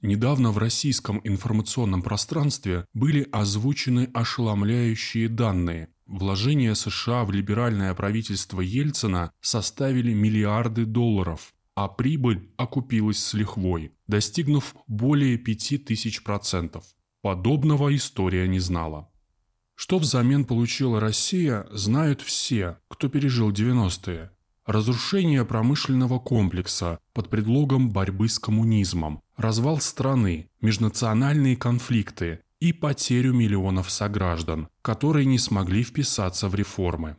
Недавно в российском информационном пространстве были озвучены ошеломляющие данные. Вложения США в либеральное правительство Ельцина составили миллиарды долларов, а прибыль окупилась с лихвой, достигнув более 5000 процентов. Подобного история не знала. Что взамен получила Россия, знают все, кто пережил 90-е. Разрушение промышленного комплекса под предлогом борьбы с коммунизмом, развал страны, межнациональные конфликты и потерю миллионов сограждан, которые не смогли вписаться в реформы.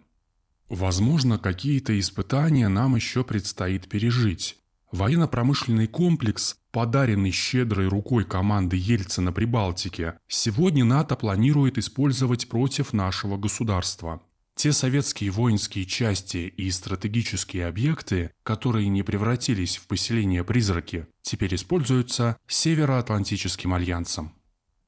Возможно, какие-то испытания нам еще предстоит пережить. Военно-промышленный комплекс, подаренный щедрой рукой команды Ельцина при Балтике, сегодня НАТО планирует использовать против нашего государства. Те советские воинские части и стратегические объекты, которые не превратились в поселение-призраки, теперь используются Североатлантическим альянсом.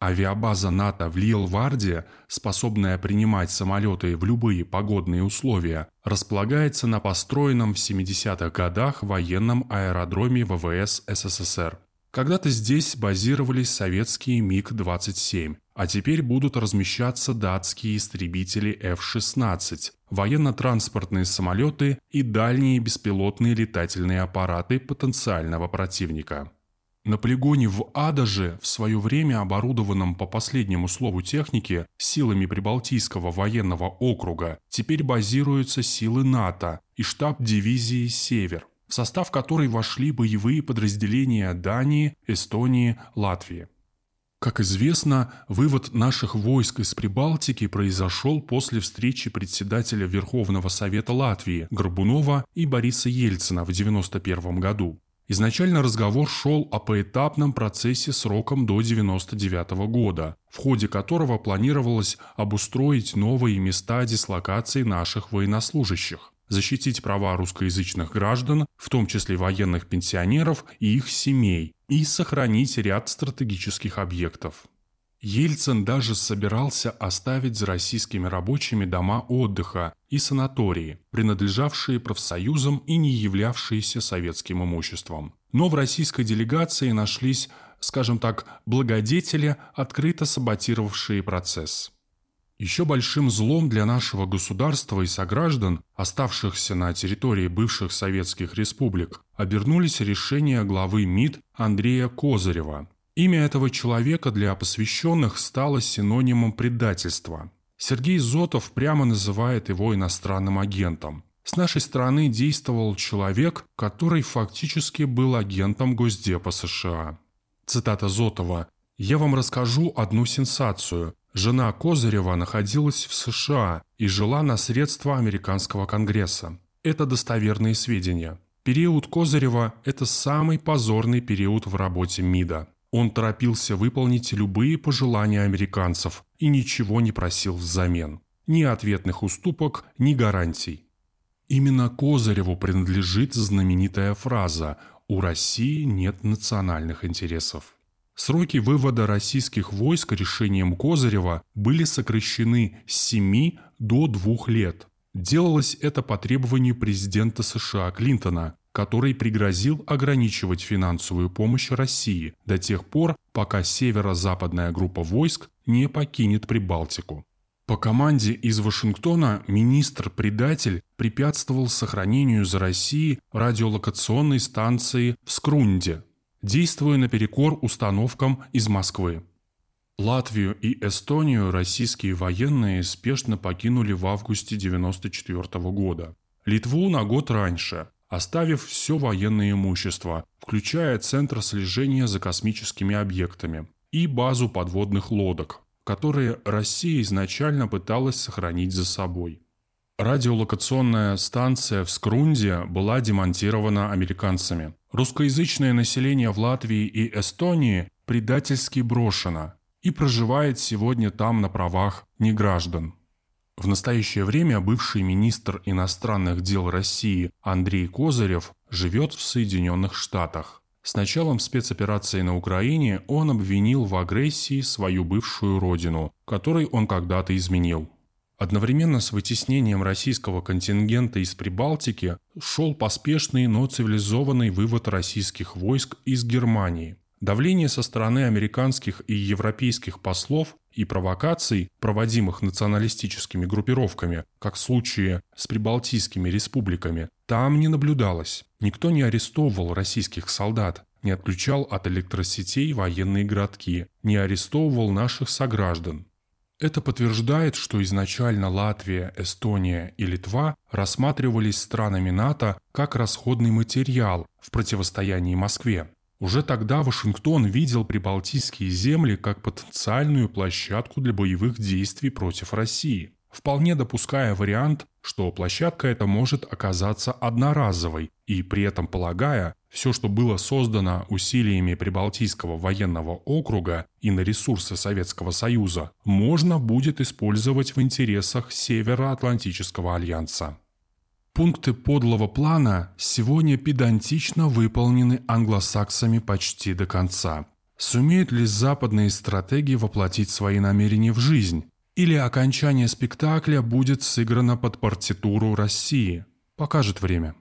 Авиабаза НАТО в Лилварде, способная принимать самолеты в любые погодные условия, располагается на построенном в 70-х годах военном аэродроме ВВС СССР. Когда-то здесь базировались советские МиГ-27, а теперь будут размещаться датские истребители F-16, военно-транспортные самолеты и дальние беспилотные летательные аппараты потенциального противника. На полигоне в Адаже, в свое время оборудованном по последнему слову техники силами Прибалтийского военного округа, теперь базируются силы НАТО и штаб дивизии «Север», в состав которой вошли боевые подразделения Дании, Эстонии, Латвии. Как известно, вывод наших войск из Прибалтики произошел после встречи председателя Верховного Совета Латвии Горбунова и Бориса Ельцина в 1991 году. Изначально разговор шел о поэтапном процессе сроком до 1999 года, в ходе которого планировалось обустроить новые места дислокации наших военнослужащих защитить права русскоязычных граждан, в том числе военных пенсионеров и их семей, и сохранить ряд стратегических объектов. Ельцин даже собирался оставить за российскими рабочими дома отдыха и санатории, принадлежавшие профсоюзам и не являвшиеся советским имуществом. Но в российской делегации нашлись, скажем так, благодетели, открыто саботировавшие процесс. Еще большим злом для нашего государства и сограждан, оставшихся на территории бывших советских республик, обернулись решения главы МИД Андрея Козырева. Имя этого человека для посвященных стало синонимом предательства. Сергей Зотов прямо называет его иностранным агентом. С нашей стороны действовал человек, который фактически был агентом Госдепа США. Цитата Зотова «Я вам расскажу одну сенсацию. Жена Козырева находилась в США и жила на средства американского конгресса. Это достоверные сведения. Период Козырева – это самый позорный период в работе МИДа. Он торопился выполнить любые пожелания американцев и ничего не просил взамен. Ни ответных уступок, ни гарантий. Именно Козыреву принадлежит знаменитая фраза «У России нет национальных интересов». Сроки вывода российских войск решением Козырева были сокращены с 7 до 2 лет. Делалось это по требованию президента США Клинтона, который пригрозил ограничивать финансовую помощь России до тех пор, пока северо-западная группа войск не покинет Прибалтику. По команде из Вашингтона министр-предатель препятствовал сохранению за Россией радиолокационной станции в Скрунде, действуя наперекор установкам из Москвы. Латвию и Эстонию российские военные спешно покинули в августе 1994 года. Литву на год раньше, оставив все военное имущество, включая Центр слежения за космическими объектами и базу подводных лодок, которые Россия изначально пыталась сохранить за собой. Радиолокационная станция в Скрунде была демонтирована американцами. Русскоязычное население в Латвии и Эстонии предательски брошено и проживает сегодня там на правах неграждан. В настоящее время бывший министр иностранных дел России Андрей Козырев живет в Соединенных Штатах. С началом спецоперации на Украине он обвинил в агрессии свою бывшую родину, которой он когда-то изменил. Одновременно с вытеснением российского контингента из Прибалтики шел поспешный, но цивилизованный вывод российских войск из Германии. Давление со стороны американских и европейских послов и провокаций, проводимых националистическими группировками, как в случае с прибалтийскими республиками, там не наблюдалось. Никто не арестовывал российских солдат, не отключал от электросетей военные городки, не арестовывал наших сограждан. Это подтверждает, что изначально Латвия, Эстония и Литва рассматривались странами НАТО как расходный материал в противостоянии Москве. Уже тогда Вашингтон видел прибалтийские земли как потенциальную площадку для боевых действий против России, вполне допуская вариант, что площадка эта может оказаться одноразовой, и при этом полагая, все, что было создано усилиями Прибалтийского военного округа и на ресурсы Советского Союза, можно будет использовать в интересах Североатлантического альянса. Пункты подлого плана сегодня педантично выполнены англосаксами почти до конца. Сумеют ли западные стратегии воплотить свои намерения в жизнь? Или окончание спектакля будет сыграно под партитуру России? Покажет время.